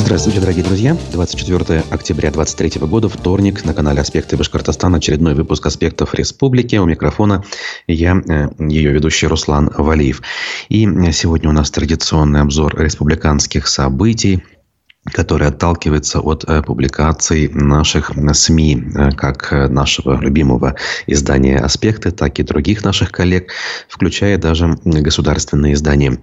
Здравствуйте, дорогие друзья. 24 октября 2023 года, вторник, на канале «Аспекты Башкортостана». Очередной выпуск «Аспектов Республики». У микрофона я, э, ее ведущий Руслан Валиев. И сегодня у нас традиционный обзор республиканских событий, который отталкивается от э, публикаций наших СМИ, э, как нашего любимого издания «Аспекты», так и других наших коллег, включая даже государственные издания.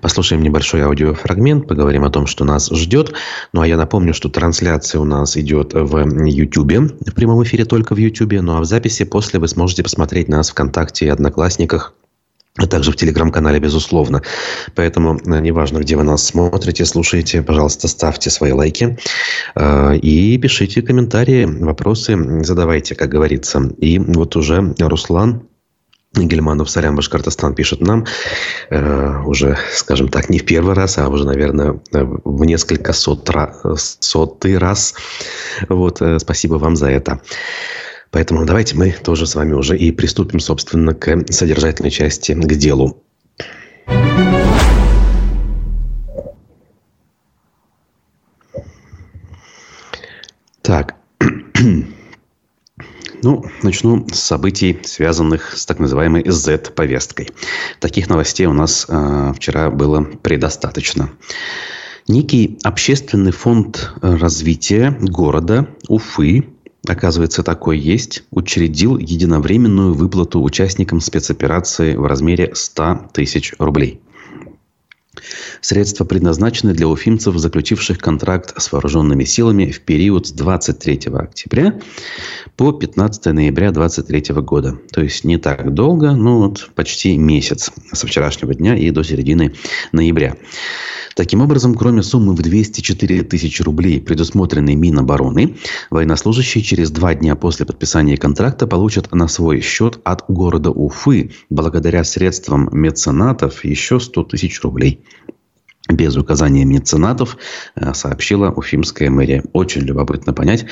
Послушаем небольшой аудиофрагмент, поговорим о том, что нас ждет. Ну, а я напомню, что трансляция у нас идет в YouTube, в прямом эфире только в YouTube, ну а в записи после вы сможете посмотреть нас ВКонтакте и Одноклассниках а также в телеграм-канале, безусловно. Поэтому, э, неважно, где вы нас смотрите, слушаете, пожалуйста, ставьте свои лайки э, и пишите комментарии, вопросы задавайте, как говорится. И вот уже Руслан Гельманов Сарян Башкортостан пишет нам э, уже, скажем так, не в первый раз, а уже, наверное, в несколько сот, сотый раз. Вот, э, спасибо вам за это. Поэтому давайте мы тоже с вами уже и приступим, собственно, к содержательной части, к делу. Так. Ну, начну с событий, связанных с так называемой Z-повесткой. Таких новостей у нас э, вчера было предостаточно. Некий общественный фонд развития города Уфы оказывается, такой есть, учредил единовременную выплату участникам спецоперации в размере 100 тысяч рублей. Средства предназначены для уфимцев, заключивших контракт с вооруженными силами в период с 23 октября по 15 ноября 2023 года. То есть не так долго, но вот почти месяц со вчерашнего дня и до середины ноября. Таким образом, кроме суммы в 204 тысячи рублей, предусмотренной Минобороны, военнослужащие через два дня после подписания контракта получат на свой счет от города Уфы, благодаря средствам меценатов, еще 100 тысяч рублей без указания меценатов, э, сообщила Уфимская мэрия. Очень любопытно понять,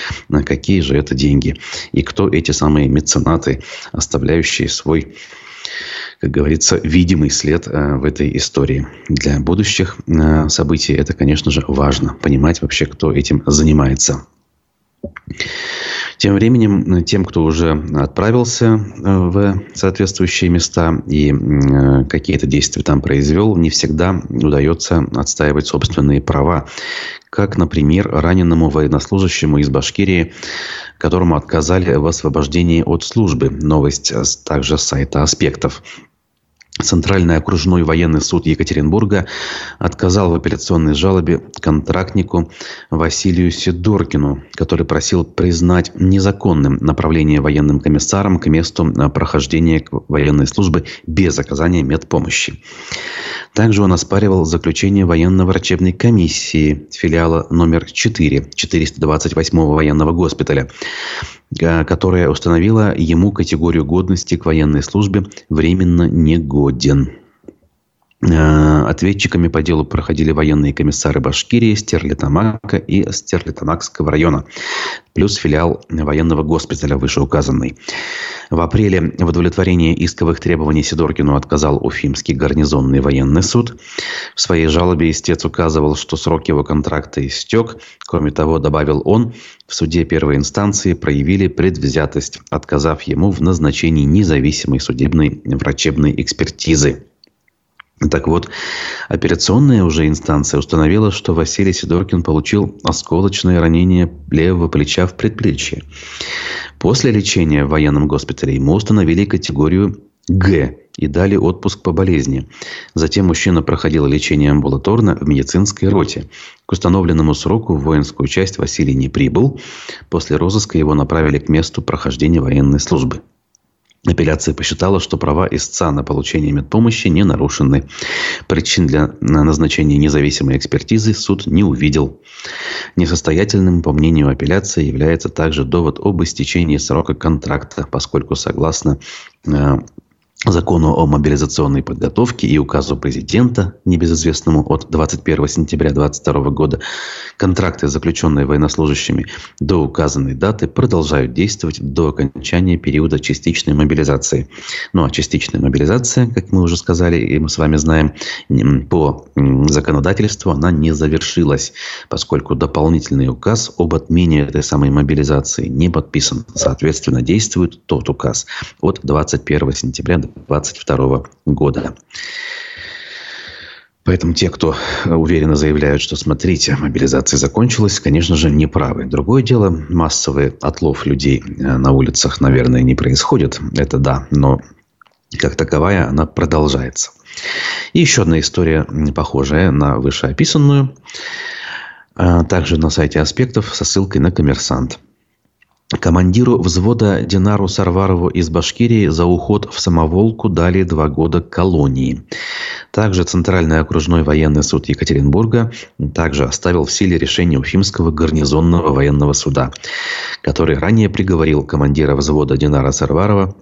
какие же это деньги и кто эти самые меценаты, оставляющие свой как говорится, видимый след э, в этой истории. Для будущих э, событий это, конечно же, важно. Понимать вообще, кто этим занимается. Тем временем, тем, кто уже отправился э, в соответствующие места и какие-то действия там произвел, не всегда удается отстаивать собственные права. Как, например, раненому военнослужащему из Башкирии, которому отказали в освобождении от службы. Новость также с сайта «Аспектов». Центральный окружной военный суд Екатеринбурга отказал в апелляционной жалобе контрактнику Василию Сидоркину, который просил признать незаконным направление военным комиссаром к месту прохождения военной службы без оказания медпомощи. Также он оспаривал заключение военно-врачебной комиссии филиала номер 4 428 военного госпиталя, которая установила ему категорию годности к военной службе временно негоден. Э, ответчиками по делу проходили военные комиссары Башкирии, Стерлитамака и Стерлитамакского района, плюс филиал военного госпиталя вышеуказанный. В апреле в удовлетворении исковых требований Сидоркину отказал Уфимский гарнизонный военный суд. В своей жалобе истец указывал, что срок его контракта истек. Кроме того, добавил он, в суде первой инстанции проявили предвзятость, отказав ему в назначении независимой судебной врачебной экспертизы. Так вот, операционная уже инстанция установила, что Василий Сидоркин получил осколочное ранение левого плеча в предплечье. После лечения в военном госпитале ему установили категорию Г и дали отпуск по болезни. Затем мужчина проходил лечение амбулаторно в медицинской роте. К установленному сроку в воинскую часть Василий не прибыл. После розыска его направили к месту прохождения военной службы. Апелляция посчитала, что права истца на получение медпомощи не нарушены. Причин для назначения независимой экспертизы суд не увидел. Несостоятельным, по мнению апелляции, является также довод об истечении срока контракта, поскольку согласно э, закону о мобилизационной подготовке и указу президента, небезызвестному от 21 сентября 2022 года, Контракты, заключенные военнослужащими до указанной даты, продолжают действовать до окончания периода частичной мобилизации. Ну а частичная мобилизация, как мы уже сказали, и мы с вами знаем, по законодательству она не завершилась, поскольку дополнительный указ об отмене этой самой мобилизации не подписан. Соответственно, действует тот указ от 21 сентября 2022 года. Поэтому те, кто уверенно заявляют, что, смотрите, мобилизация закончилась, конечно же, не правы. Другое дело, массовый отлов людей э, на улицах, наверное, не происходит. Это да, но как таковая она продолжается. И еще одна история, похожая на вышеописанную, э, также на сайте аспектов со ссылкой на коммерсант командиру взвода Динару Сарварову из Башкирии за уход в самоволку дали два года колонии. Также Центральный окружной военный суд Екатеринбурга также оставил в силе решение Уфимского гарнизонного военного суда, который ранее приговорил командира взвода Динара Сарварова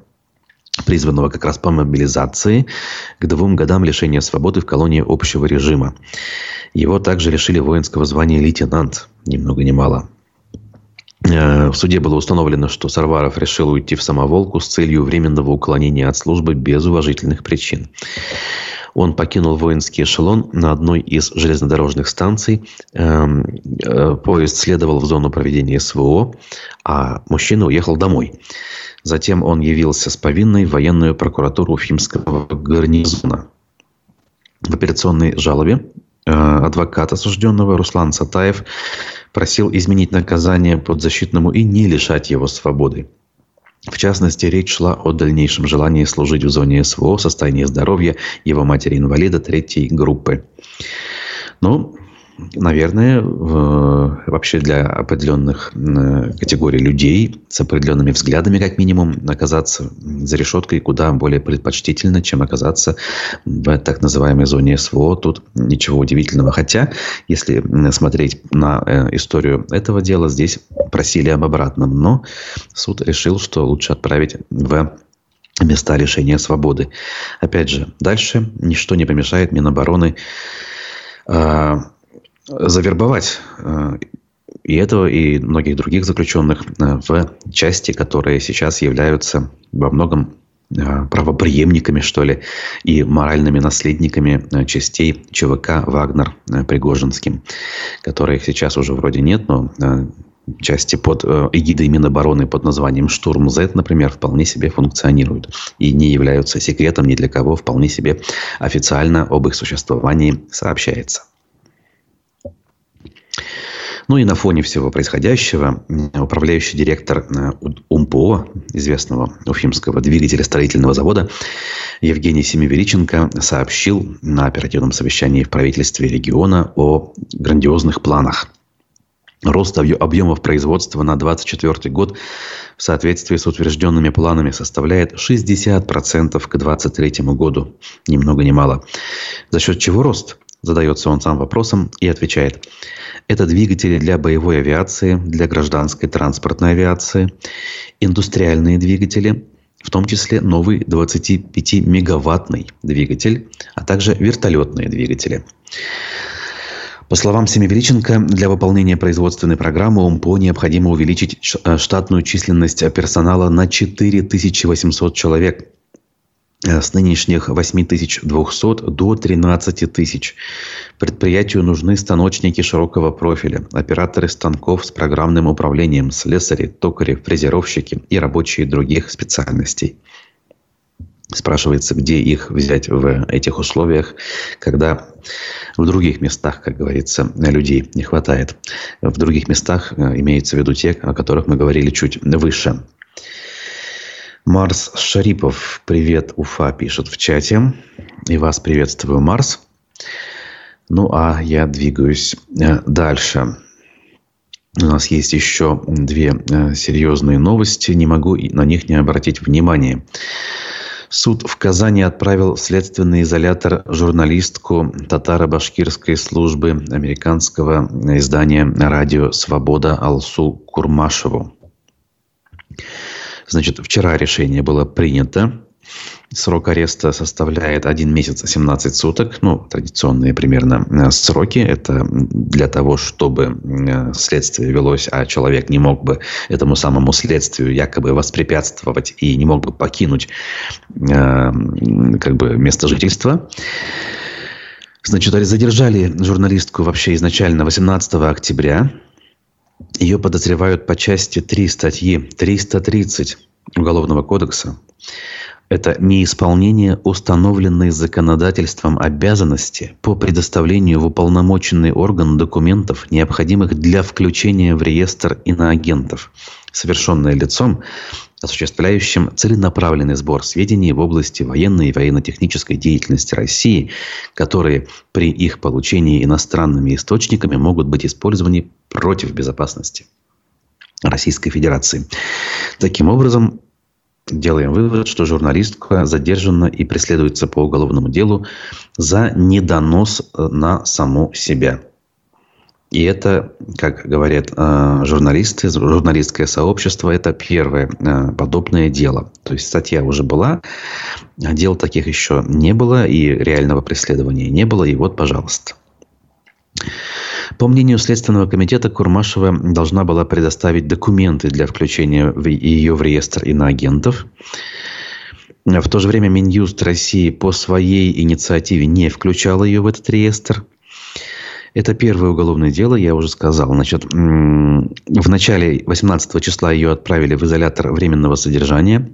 призванного как раз по мобилизации, к двум годам лишения свободы в колонии общего режима. Его также лишили воинского звания лейтенант, ни много ни мало. Э, в суде было установлено, что Сарваров решил уйти в самоволку с целью временного уклонения от службы без уважительных причин. Он покинул воинский эшелон на одной из железнодорожных станций. Эм, э, поезд следовал в зону проведения СВО, а мужчина уехал домой. Затем он явился с повинной в военную прокуратуру Уфимского гарнизона. В операционной жалобе э, адвокат осужденного Руслан Сатаев просил изменить наказание подзащитному и не лишать его свободы. В частности, речь шла о дальнейшем желании служить в зоне СВО, состоянии здоровья его матери-инвалида третьей группы. Ну, наверное, вообще для определенных категорий людей с определенными взглядами, как минимум, оказаться за решеткой куда более предпочтительно, чем оказаться в так называемой зоне СВО. Тут ничего удивительного. Хотя, если смотреть на э, историю этого дела, здесь просили об обратном. Но суд решил, что лучше отправить в места лишения свободы. Опять же, дальше ничто не помешает Минобороны а, завербовать э, и этого, и многих других заключенных э, в части, которые сейчас являются во многом э, правоприемниками, что ли, и моральными наследниками частей ЧВК «Вагнер» Пригожинским, которых сейчас уже вроде нет, но части под эгидой Минобороны под названием «Штурм Z», например, вполне себе функционируют и не являются секретом ни для кого, вполне себе официально об их существовании сообщается. Ну и на фоне всего происходящего управляющий директор э, УМПО, известного Уфимского двигателя строительного завода, Евгений Семивеличенко сообщил на оперативном совещании в правительстве региона о грандиозных планах. Рост объемов производства на 2024 год в соответствии с утвержденными планами составляет 60% к 2023 году. Ни много ни мало. За счет чего рост? Задается он сам вопросом и отвечает. Это двигатели для боевой авиации, для гражданской транспортной авиации, индустриальные двигатели, в том числе новый 25-мегаваттный двигатель, а также вертолетные двигатели. По словам Семивеличенко, для выполнения производственной программы УМПО необходимо увеличить э, штатную численность персонала на 4800 человек с нынешних 8200 до 13 тысяч. Предприятию нужны станочники широкого профиля, операторы станков с программным управлением, слесари, токари, фрезеровщики и рабочие других специальностей. Спрашивается, где их взять в этих условиях, когда в других местах, как говорится, людей не хватает. В других местах э, имеется в виду те, о которых мы говорили чуть выше. Марс Шарипов, привет, Уфа, пишет в чате. И вас приветствую, Марс. Ну, а я двигаюсь э, дальше. У нас есть еще две э, серьезные новости. Не могу на них не обратить внимание. Суд в Казани отправил в следственный изолятор журналистку татаро-башкирской службы американского издания «Радио Свобода» Алсу Курмашеву. Значит, вчера решение было принято Срок ареста составляет 1 месяц 17 суток. Ну, традиционные примерно э, сроки. Это для того, чтобы э, следствие велось, а человек не мог бы этому самому следствию якобы воспрепятствовать и не мог бы покинуть э, как бы место жительства. Значит, задержали журналистку вообще изначально 18 октября. Ее подозревают по части 3 статьи 330 Уголовного кодекса. Это неисполнение установленной законодательством обязанности по предоставлению в уполномоченный орган документов, необходимых для включения в реестр иноагентов, совершенное лицом, осуществляющим целенаправленный сбор сведений в области военной и военно-технической деятельности России, которые при их получении иностранными источниками могут быть использованы против безопасности Российской Федерации. Таким образом, Делаем вывод, что журналистка задержана и преследуется по уголовному делу за недонос э, на саму себя. И это, как говорят э, журналисты, журналистское сообщество, это первое э, подобное дело. То есть статья уже была, а дел таких еще не было, и реального преследования не было, и вот, пожалуйста. По мнению Следственного комитета, Курмашева должна была предоставить документы для включения ее в реестр иноагентов. В то же время Минюст России по своей инициативе не включал ее в этот реестр. Это первое уголовное дело, я уже сказал. Значит, в начале 18 числа ее отправили в изолятор временного содержания.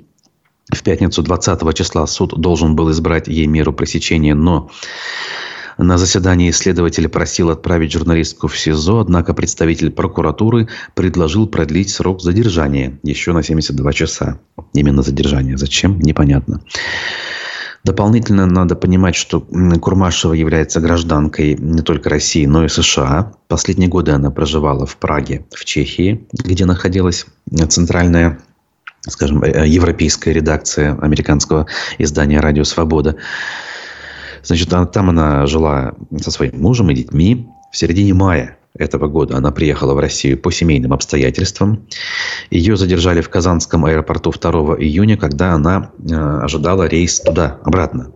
В пятницу 20 числа суд должен был избрать ей меру пресечения, но на заседании следователь просил отправить журналистку в СИЗО, однако представитель прокуратуры предложил продлить срок задержания еще на 72 часа. Именно задержание. Зачем? Непонятно. Дополнительно надо понимать, что Курмашева является гражданкой не только России, но и США. Последние годы она проживала в Праге, в Чехии, где находилась центральная скажем, э, европейская редакция американского издания «Радио Свобода». Значит, там она жила со своим мужем и детьми. В середине мая этого года она приехала в Россию по семейным обстоятельствам. Ее задержали в Казанском аэропорту 2 июня, когда она э, ожидала рейс туда, обратно.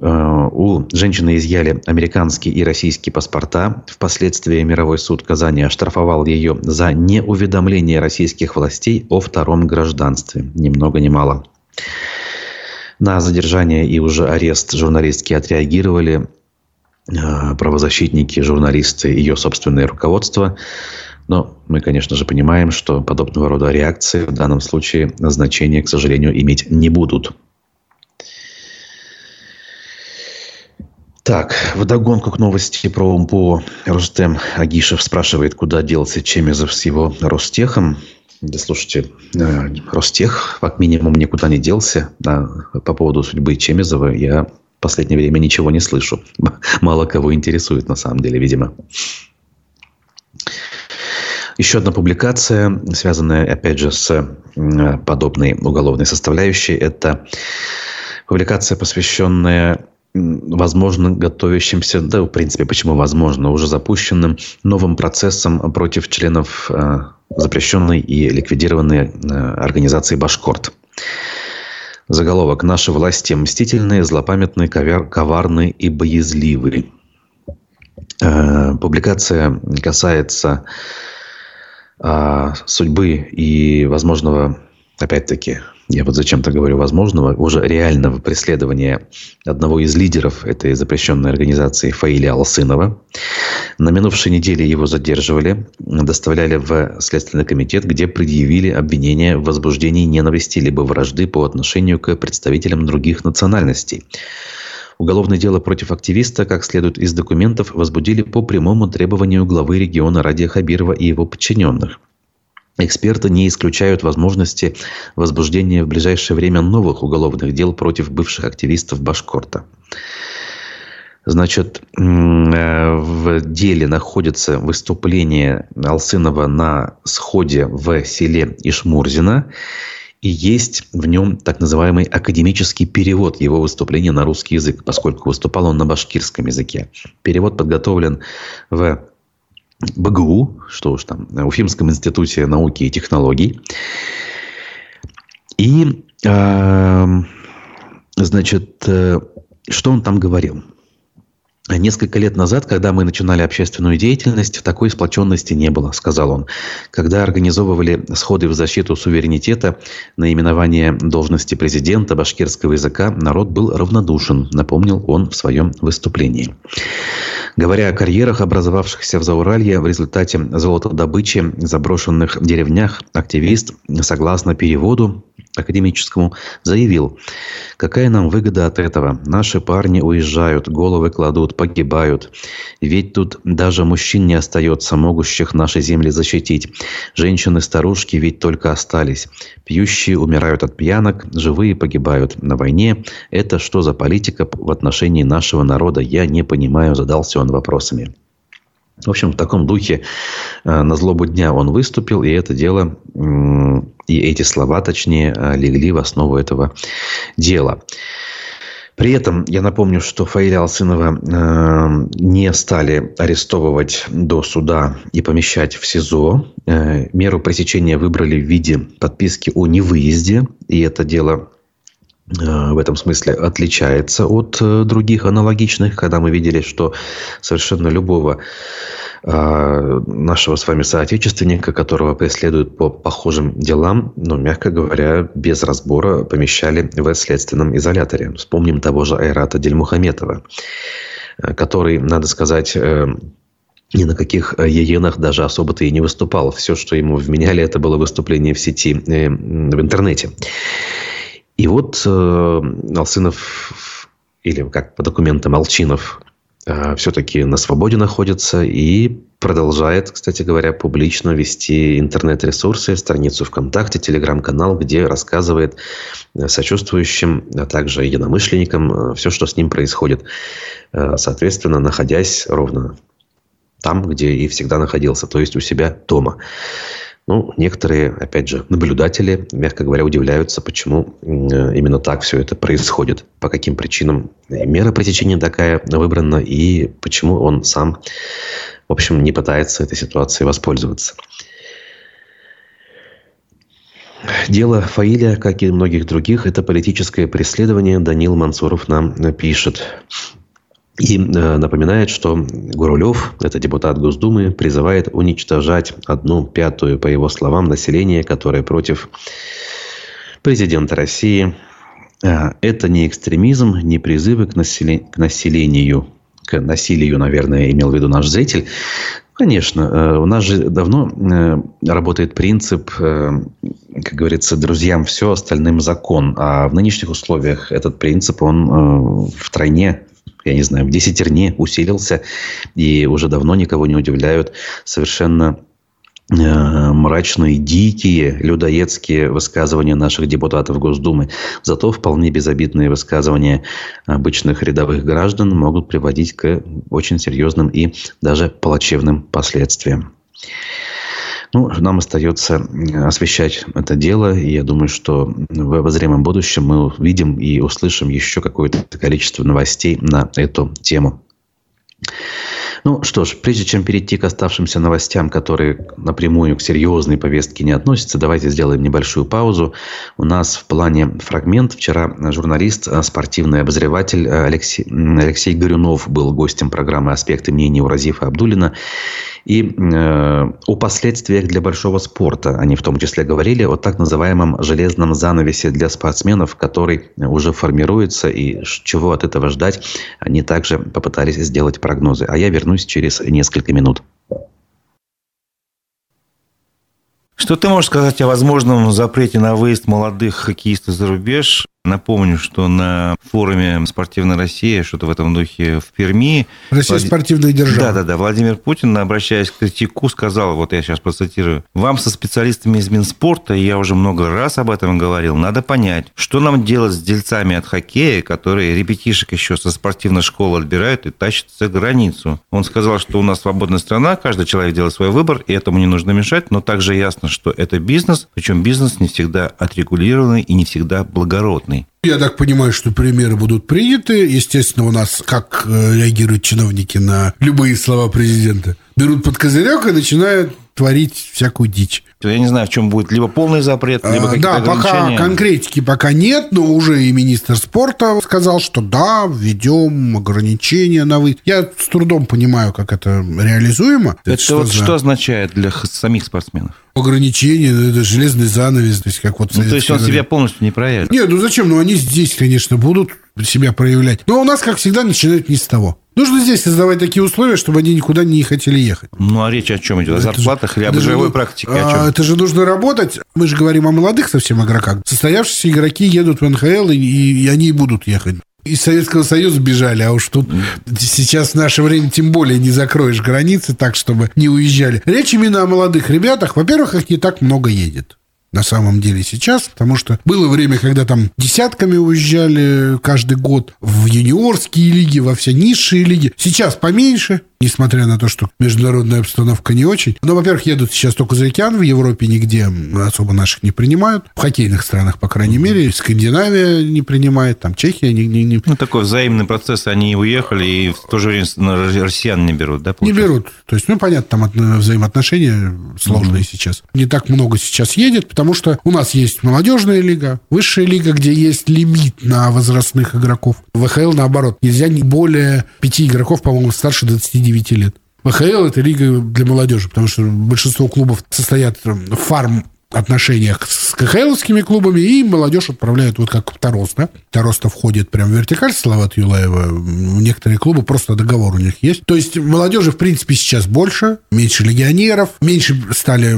Э, у женщины изъяли американские и российские паспорта. Впоследствии мировой суд Казани оштрафовал ее за неуведомление российских властей о втором гражданстве. Ни много ни мало. На задержание и уже арест журналистки отреагировали правозащитники, журналисты, ее собственное руководство. Но мы, конечно же, понимаем, что подобного рода реакции в данном случае значения, к сожалению, иметь не будут. Так, в догонку к новости про УМПО Рустем Агишев спрашивает, куда делся Чемезов с его Ростехом. Да слушайте, э, Ростех как минимум никуда не делся. А по поводу судьбы Чемизова я в последнее время ничего не слышу. Мало кого интересует на самом деле, видимо. Еще одна публикация, связанная, опять же, с подобной уголовной составляющей, это публикация, посвященная возможно, готовящимся, да, в принципе, почему возможно, уже запущенным новым процессом против членов э, запрещенной и ликвидированной э, организации «Башкорт». Заголовок «Наши власти мстительные, злопамятные, ковар, коварные и боязливые». Э, публикация касается э, судьбы и возможного, опять-таки, я вот зачем-то говорю возможного, уже реального преследования одного из лидеров этой запрещенной организации Фаиля Алсынова. На минувшей неделе его задерживали, доставляли в Следственный комитет, где предъявили обвинение в возбуждении ненависти либо вражды по отношению к представителям других национальностей. Уголовное дело против активиста, как следует из документов, возбудили по прямому требованию главы региона Радия Хабирова и его подчиненных. Эксперты не исключают возможности возбуждения в ближайшее время новых уголовных дел против бывших активистов Башкорта. Значит, э, в деле находится выступление Алсынова на сходе в селе Ишмурзина. И есть в нем так называемый академический перевод его выступления на русский язык, поскольку выступал он на башкирском языке. Перевод подготовлен в БГУ, что уж там, Уфимском институте науки и технологий. И э, Значит, что он там говорил? Несколько лет назад, когда мы начинали общественную деятельность, такой сплоченности не было, сказал он. Когда организовывали сходы в защиту суверенитета, наименование должности президента башкирского языка, народ был равнодушен, напомнил он в своем выступлении. Говоря о карьерах, образовавшихся в Зауралье в результате золотодобычи в заброшенных деревнях, активист, согласно переводу, академическому, заявил, какая нам выгода от этого? Наши парни уезжают, головы кладут, погибают. Ведь тут даже мужчин не остается, могущих наши земли защитить. Женщины-старушки ведь только остались. Пьющие умирают от пьянок, живые погибают на войне. Это что за политика в отношении нашего народа? Я не понимаю, задался он вопросами. В общем, в таком духе э, на злобу дня он выступил, и это дело, и эти слова, точнее, э, легли в основу этого дела. При этом я напомню, что Фаиля Алсынова э, не стали арестовывать до суда и помещать в СИЗО. Э, меру пресечения выбрали в виде подписки о невыезде. И это дело в этом смысле отличается от э, других аналогичных, когда мы видели, что совершенно любого э, нашего с вами соотечественника, которого преследуют по похожим делам, ну, мягко говоря, без разбора помещали в следственном изоляторе. Вспомним того же Айрата Дельмухаметова, который, надо сказать, ни на каких еенах даже особо-то и не выступал. Все, что ему вменяли, это было выступление в сети, в интернете. И вот э, Алсынов, или как по документам Алчинов, э, все-таки на свободе находится и продолжает, кстати говоря, публично вести интернет-ресурсы, страницу ВКонтакте, телеграм-канал, где рассказывает э, сочувствующим, а также единомышленникам э, все, что с ним происходит. Э, соответственно, находясь ровно там, где и всегда находился, то есть у себя дома. Ну, некоторые, опять же, наблюдатели, мягко говоря, удивляются, почему именно так все это происходит, по каким причинам мера пресечения такая выбрана и почему он сам, в общем, не пытается этой ситуацией воспользоваться. Дело Фаиля, как и многих других, это политическое преследование. Данил Мансуров нам пишет. И э, напоминает, что Гурулев, это депутат Госдумы, призывает уничтожать одну пятую, по его словам, населения, которое против президента России. Э, это не экстремизм, не призывы к, населе... к населению, к насилию, наверное, имел в виду наш зритель. Конечно, э, у нас же давно работает принцип, как говорится, друзьям все, остальным закон. А в нынешних условиях этот принцип, он втройне я не знаю, в десятерне усилился, и уже давно никого не удивляют совершенно э, мрачные, дикие, людоедские высказывания наших депутатов Госдумы. Зато вполне безобидные высказывания обычных рядовых граждан могут приводить к очень серьезным и даже плачевным последствиям. Ну, нам остается освещать это дело. И я думаю, что в обозримом будущем мы увидим и услышим еще какое-то количество новостей на эту тему. Ну что ж, прежде чем перейти к оставшимся новостям, которые напрямую к серьезной повестке не относятся, давайте сделаем небольшую паузу. У нас в плане фрагмент. Вчера журналист, э, спортивный обозреватель э, Алексей, Алексей Горюнов был гостем программы «Аспекты мнений» у Разифа Абдулина. И э, о последствиях для большого спорта они в том числе говорили о так называемом железном занавесе для спортсменов, который уже формируется и чего от этого ждать. Они также попытались сделать прогнозы. А я вернусь через несколько минут. Что ты можешь сказать о возможном запрете на выезд молодых хоккеистов за рубеж? Напомню, что на форуме «Спортивная Россия», что-то в этом духе в Перми... Россия Влад... спортивная держава. Да-да-да. Владимир Путин, обращаясь к критику, сказал, вот я сейчас процитирую, «Вам со специалистами из Минспорта, и я уже много раз об этом говорил, надо понять, что нам делать с дельцами от хоккея, которые ребятишек еще со спортивной школы отбирают и тащат за границу». Он сказал, что у нас свободная страна, каждый человек делает свой выбор, и этому не нужно мешать, но также ясно, что это бизнес, причем бизнес не всегда отрегулированный и не всегда благородный. Я так понимаю, что примеры будут приняты. Естественно, у нас как э, реагируют чиновники на любые слова президента? Берут под козырек и начинают творить всякую дичь. Я не знаю, в чем будет либо полный запрет, либо а, какие-то Да, пока конкретики пока нет, но уже и министр спорта сказал, что да, введем ограничения на вы. Я с трудом понимаю, как это реализуемо. Это, это что, вот за... что означает для самих спортсменов? ограничения, ну, это железный занавес, то есть как вот... Ну, то есть он себя полностью не проявит? Нет, ну зачем? Ну, они здесь, конечно, будут себя проявлять. Но у нас, как всегда, начинают не с того. Нужно здесь создавать такие условия, чтобы они никуда не хотели ехать. Ну, а речь о чем идет? О зарплатах или о бытовой практике? О чем? Это же нужно работать. Мы же говорим о молодых совсем игроках. Состоявшиеся игроки едут в НХЛ, и, и они будут ехать из Советского Союза бежали, а уж тут сейчас в наше время тем более не закроешь границы так, чтобы не уезжали. Речь именно о молодых ребятах. Во-первых, их не так много едет на самом деле сейчас, потому что было время, когда там десятками уезжали каждый год в юниорские лиги, во все низшие лиги. Сейчас поменьше, несмотря на то, что международная обстановка не очень. Но, во-первых, едут сейчас только за океан, в Европе нигде особо наших не принимают. В хоккейных странах, по крайней мере, Скандинавия не принимает, там Чехия не... не, не... Ну, такой взаимный процесс, они уехали и в то же время россиян не берут, да? Получается? Не берут. То есть, ну, понятно, там взаимоотношения сложные mm-hmm. сейчас. Не так много сейчас едет, потому что у нас есть молодежная лига, высшая лига, где есть лимит на возрастных игроков. В ВХЛ, наоборот, нельзя не более пяти игроков, по-моему, старше 29 9 лет. ВХЛ – это лига для молодежи, потому что большинство клубов состоят фарм отношениях с КХЛовскими клубами, и молодежь отправляют вот как Тарос, да? Тарос-то входит прям в вертикаль Салават Юлаева. Некоторые клубы просто договор у них есть. То есть молодежи, в принципе, сейчас больше, меньше легионеров, меньше стали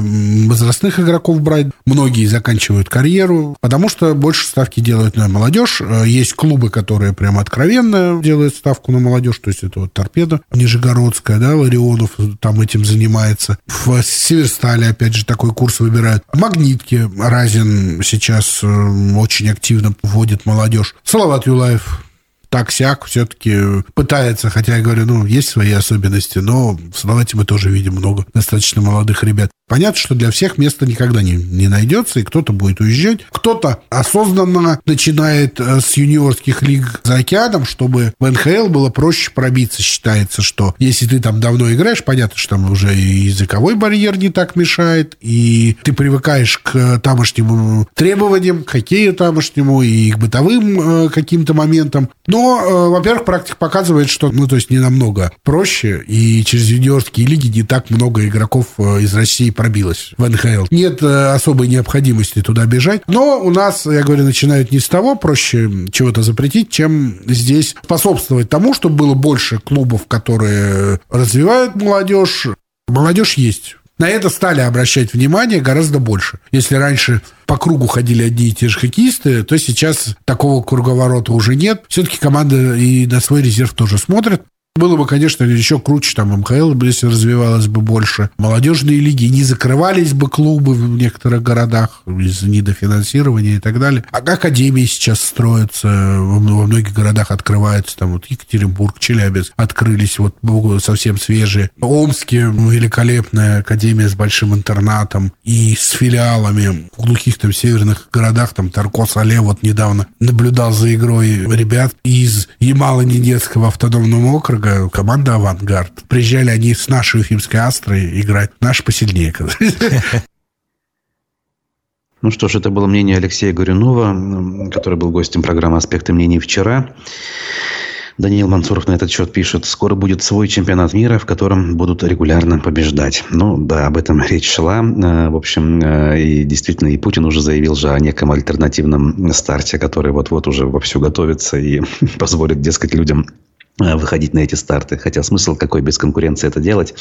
возрастных игроков брать, многие заканчивают карьеру, потому что больше ставки делают на молодежь. Э, есть клубы, которые прям откровенно делают ставку на молодежь, то есть это вот Торпеда Нижегородская, да, Ларионов там этим занимается. В Северстале, опять же, такой курс выбирают магнитки Разин сейчас э, очень активно вводит молодежь. Салават Юлаев так-сяк все-таки пытается, хотя я говорю, ну, есть свои особенности, но в Салавате мы тоже видим много достаточно молодых ребят. Понятно, что для всех места никогда не, не найдется, и кто-то будет уезжать. Кто-то осознанно начинает э, с юниорских лиг за океаном, чтобы в НХЛ было проще пробиться. Считается, что если ты там давно играешь, понятно, что там уже языковой барьер не так мешает, и ты привыкаешь к тамошним требованиям, к хоккею тамошнему и к бытовым э, каким-то моментам. Но, э, во-первых, практика показывает, что, ну, то есть не намного проще, и через юниорские лиги не так много игроков э, из России пробилась в НХЛ. Нет э, особой необходимости туда бежать. Но у нас, я говорю, начинают не с того, проще чего-то запретить, чем здесь способствовать тому, чтобы было больше клубов, которые развивают молодежь. Молодежь есть. На это стали обращать внимание гораздо больше. Если раньше по кругу ходили одни и те же хоккеисты, то сейчас такого круговорота уже нет. Все-таки команда и на свой резерв тоже смотрит. Было бы, конечно, еще круче, там, МХЛ, если развивалось бы больше. Молодежные лиги, не закрывались бы клубы в некоторых городах из-за недофинансирования и так далее. А академии сейчас строятся, во многих городах открываются, там, вот Екатеринбург, Челябинск открылись, вот совсем свежие. В Омске великолепная академия с большим интернатом и с филиалами. В глухих там северных городах, там, Таркос Але вот недавно наблюдал за игрой ребят из Ямало-Ненецкого автономного округа, Петербурга команда «Авангард». Приезжали они с нашей уфимской «Астрой» играть. Наш посильнее. Ну что ж, это было мнение Алексея Горюнова, который был гостем программы «Аспекты мнений» вчера. Даниил Мансуров на этот счет пишет, скоро будет свой чемпионат мира, в котором будут регулярно побеждать. Ну, да, об этом речь шла. Э, в общем, э, и действительно, и Путин уже заявил же о неком альтернативном старте, который вот-вот уже вовсю готовится и позволит, дескать, людям выходить на эти старты. Хотя смысл какой без конкуренции это делать?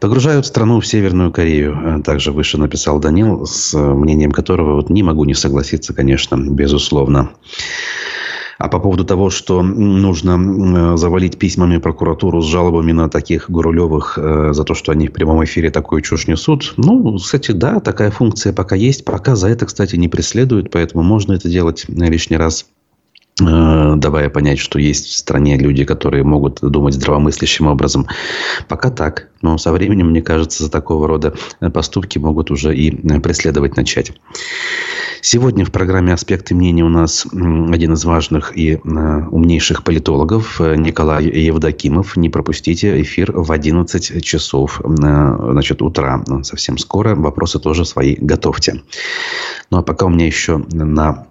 Погружают страну в Северную Корею. Э, также выше написал Данил, с мнением которого вот не могу не согласиться, конечно, безусловно. А по поводу того, что нужно э, завалить письмами прокуратуру с жалобами на таких Гурулевых за то, что они в прямом эфире такую чушь несут, ну, кстати, да, такая функция пока есть. Пока за это, кстати, не преследуют, поэтому можно это делать лишний раз. Э, давая понять, что есть в стране люди, которые могут думать здравомыслящим образом. Пока так. Но со временем, мне кажется, за такого рода поступки могут уже и преследовать начать. Сегодня в программе «Аспекты мнений» у нас один из важных и умнейших политологов Николай Евдокимов. Не пропустите эфир в 11 часов значит, утра. Совсем скоро. Вопросы тоже свои готовьте. Ну, а пока у меня еще на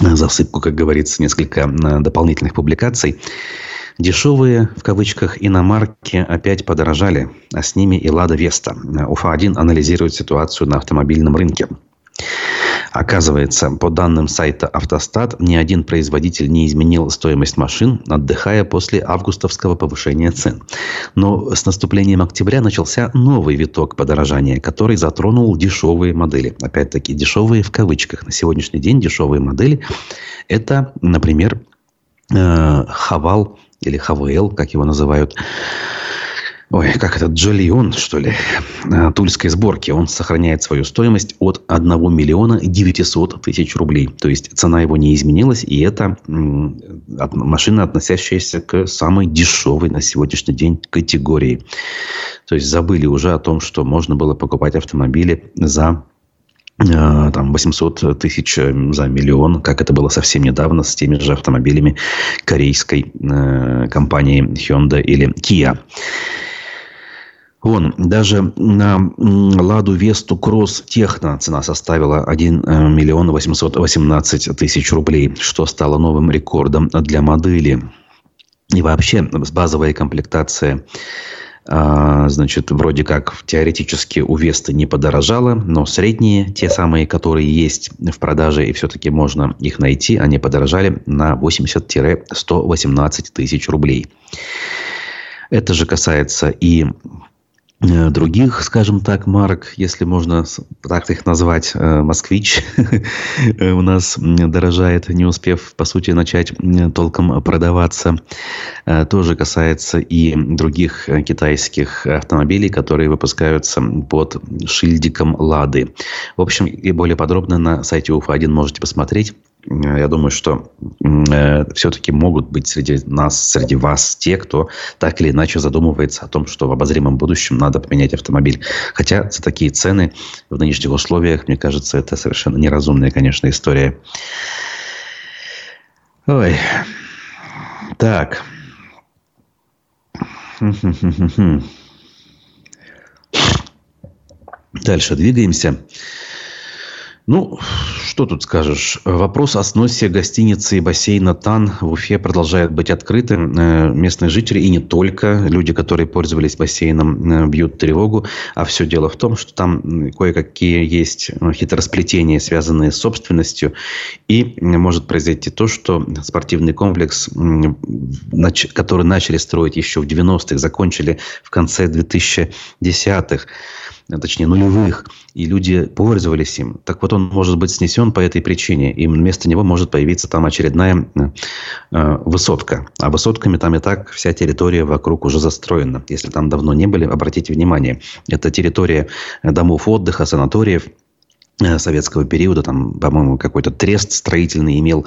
засыпку, как говорится, несколько дополнительных публикаций. Дешевые, в кавычках, иномарки опять подорожали, а с ними и «Лада Веста». УФА-1 анализирует ситуацию на автомобильном рынке. Оказывается, по данным сайта «Автостат», ни один производитель не изменил стоимость машин, отдыхая после августовского повышения цен. Но с наступлением октября начался новый виток подорожания, который затронул дешевые модели. Опять-таки, дешевые в кавычках. На сегодняшний день дешевые модели – это, например, э, Хавал или ХВЛ, как его называют, ой, как это, Джолион, что ли, э, тульской сборки, он сохраняет свою стоимость от 1 миллиона 900 тысяч рублей. То есть цена его не изменилась, и это машина, относящаяся к самой дешевой на сегодняшний день категории. То есть забыли уже о том, что можно было покупать автомобили за Э, там 800 тысяч э, за миллион, как это было совсем недавно с теми же автомобилями корейской э, компании Hyundai или Kia. Вон, даже на Ладу Весту Кросс Техно цена составила 1 миллион 818 тысяч рублей, что стало новым рекордом для модели. И вообще, базовая комплектация а, значит, вроде как теоретически у Весты не подорожало, но средние, те самые, которые есть в продаже, и все-таки можно их найти, они подорожали на 80-118 тысяч рублей. Это же касается и Э, других, скажем так, марок, если можно так их назвать, э, «Москвич» у нас дорожает, не успев, по сути, начать толком продаваться. Э, тоже касается и других китайских автомобилей, которые выпускаются под шильдиком «Лады». В общем, и более подробно на сайте УФА-1 можете посмотреть. Э, я думаю, что э, все-таки могут быть среди нас, среди вас те, кто так или иначе задумывается о том, что в обозримом будущем надо поменять автомобиль. Хотя за такие цены в нынешних условиях, мне кажется, это совершенно неразумная, конечно, история. Ой. Так. Дальше двигаемся. Ну, что тут скажешь? Вопрос о сносе гостиницы и бассейна ТАН в Уфе продолжает быть открытым. Э, местные жители и не только, люди, которые пользовались бассейном, э, бьют тревогу. А все дело в том, что там кое-какие есть э, хитросплетения, связанные с собственностью. И может произойти то, что спортивный комплекс, который начали строить еще в 90-х, закончили в конце 2010-х, Э, точнее нулевых, и люди пользовались им. Так вот, он может быть снесен по этой причине, и вместо него может появиться там очередная э, э, высотка. А высотками там и так вся территория вокруг уже застроена. Если там давно не были, обратите внимание, это территория домов отдыха, санаториев – Э, советского периода, там, по-моему, какой-то трест строительный имел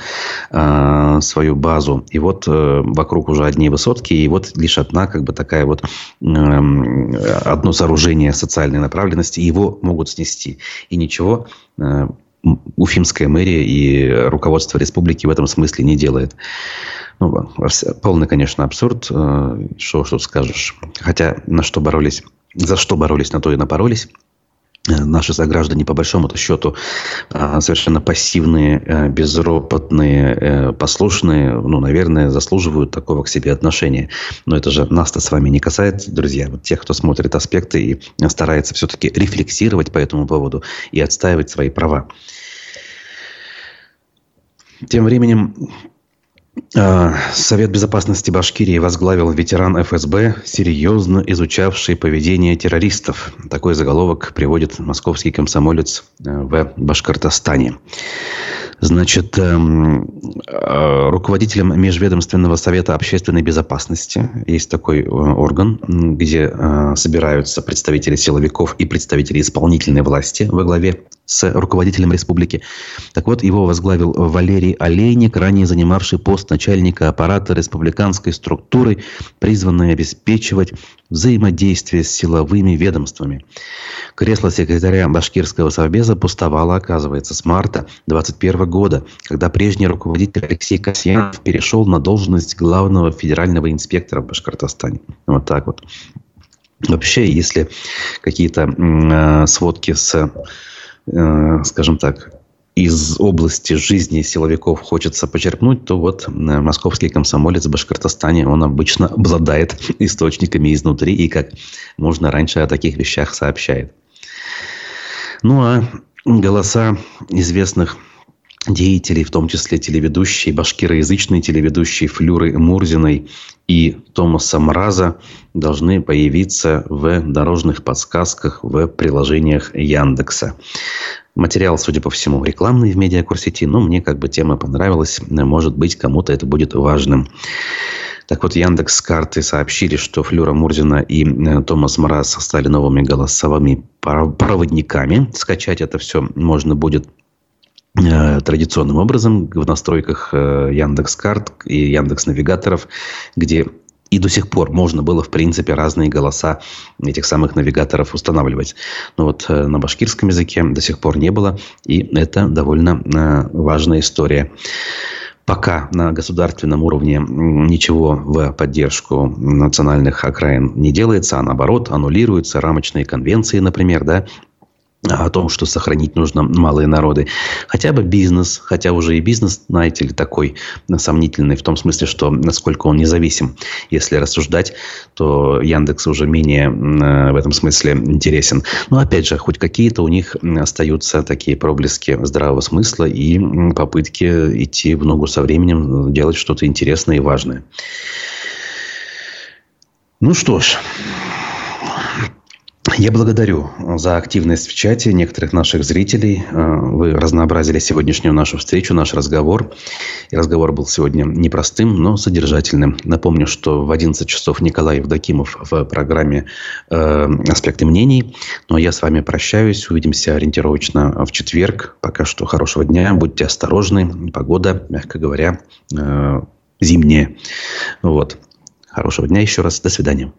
э, свою базу. И вот э, вокруг уже одни высотки, и вот лишь одна, как бы такая вот, э, одно сооружение социальной направленности, его могут снести. И ничего э, Уфимская мэрия и руководство республики в этом смысле не делает. Ну, полный, конечно, абсурд. Э, что, что скажешь. Хотя на что боролись, за что боролись, на то и напоролись. Э, наши сограждане, по большому-то счету, э, совершенно пассивные, э, безропотные, послушные, ну, наверное, заслуживают такого к себе отношения. Но это же нас-то с вами не касается, друзья. Вот тех, кто смотрит аспекты и старается все-таки рефлексировать по этому поводу и отстаивать свои права. Тем временем а, Совет безопасности Башкирии возглавил ветеран ФСБ, серьезно изучавший поведение террористов. Такой заголовок приводит московский комсомолец э, в Башкортостане. Значит, эм, э, руководителем Межведомственного совета общественной безопасности есть такой э, орган, где собираются представители силовиков и представители исполнительной власти во главе с руководителем республики. Так вот, его возглавил Валерий Олейник, ранее занимавший пост начальника аппарата республиканской структуры, призванной обеспечивать взаимодействие с силовыми ведомствами. Кресло секретаря Башкирского совбеза пустовало, оказывается, с марта 2021 года, когда прежний руководитель Алексей Касьянов перешел на должность главного федерального инспектора в Башкортостане. Вот так вот. Вообще, если какие-то э, сводки с, э, скажем так, из области жизни силовиков хочется почерпнуть, то вот э, московский комсомолец в Башкортостане, он обычно обладает источниками изнутри и как можно раньше о таких вещах сообщает. Ну а голоса известных деятелей, в том числе телеведущие, башкироязычные телеведущие Флюры Мурзиной и Томаса Мраза должны появиться в дорожных подсказках в приложениях Яндекса. Материал, судя по всему, рекламный в медиакурсети, но мне как бы тема понравилась. Может быть, кому-то это будет важным. Так вот, Яндекс карты сообщили, что Флюра Мурзина и э, Томас Мраз стали новыми голосовыми проводниками. Скачать это все можно будет традиционным образом в настройках э, Яндекс Карт и Яндекс Навигаторов, где и до сих пор можно было, в принципе, разные голоса этих самых навигаторов устанавливать. Но вот э, на башкирском языке до сих пор не было, и это довольно важная история. Пока на государственном уровне ничего в поддержку национальных окраин не делается, а наоборот аннулируются рамочные конвенции, например, да, о том, что сохранить нужно малые народы. Хотя бы бизнес, хотя уже и бизнес, знаете ли, такой сомнительный в том смысле, что насколько он независим. Если рассуждать, то Яндекс уже менее э, в этом смысле интересен. Но опять же, хоть какие-то у них остаются такие проблески здравого смысла и попытки идти в ногу со временем, делать что-то интересное и важное. Ну что ж, я благодарю за активность в чате некоторых наших зрителей. Э, вы разнообразили сегодняшнюю нашу встречу, наш разговор. И разговор был сегодня непростым, но содержательным. Напомню, что в 11 часов Николай Евдокимов в программе э, «Аспекты мнений». Ну, а я с вами прощаюсь. Увидимся ориентировочно в четверг. Пока что хорошего дня. Будьте осторожны. Погода, мягко говоря, э, зимняя. Вот. Хорошего дня еще раз. До свидания.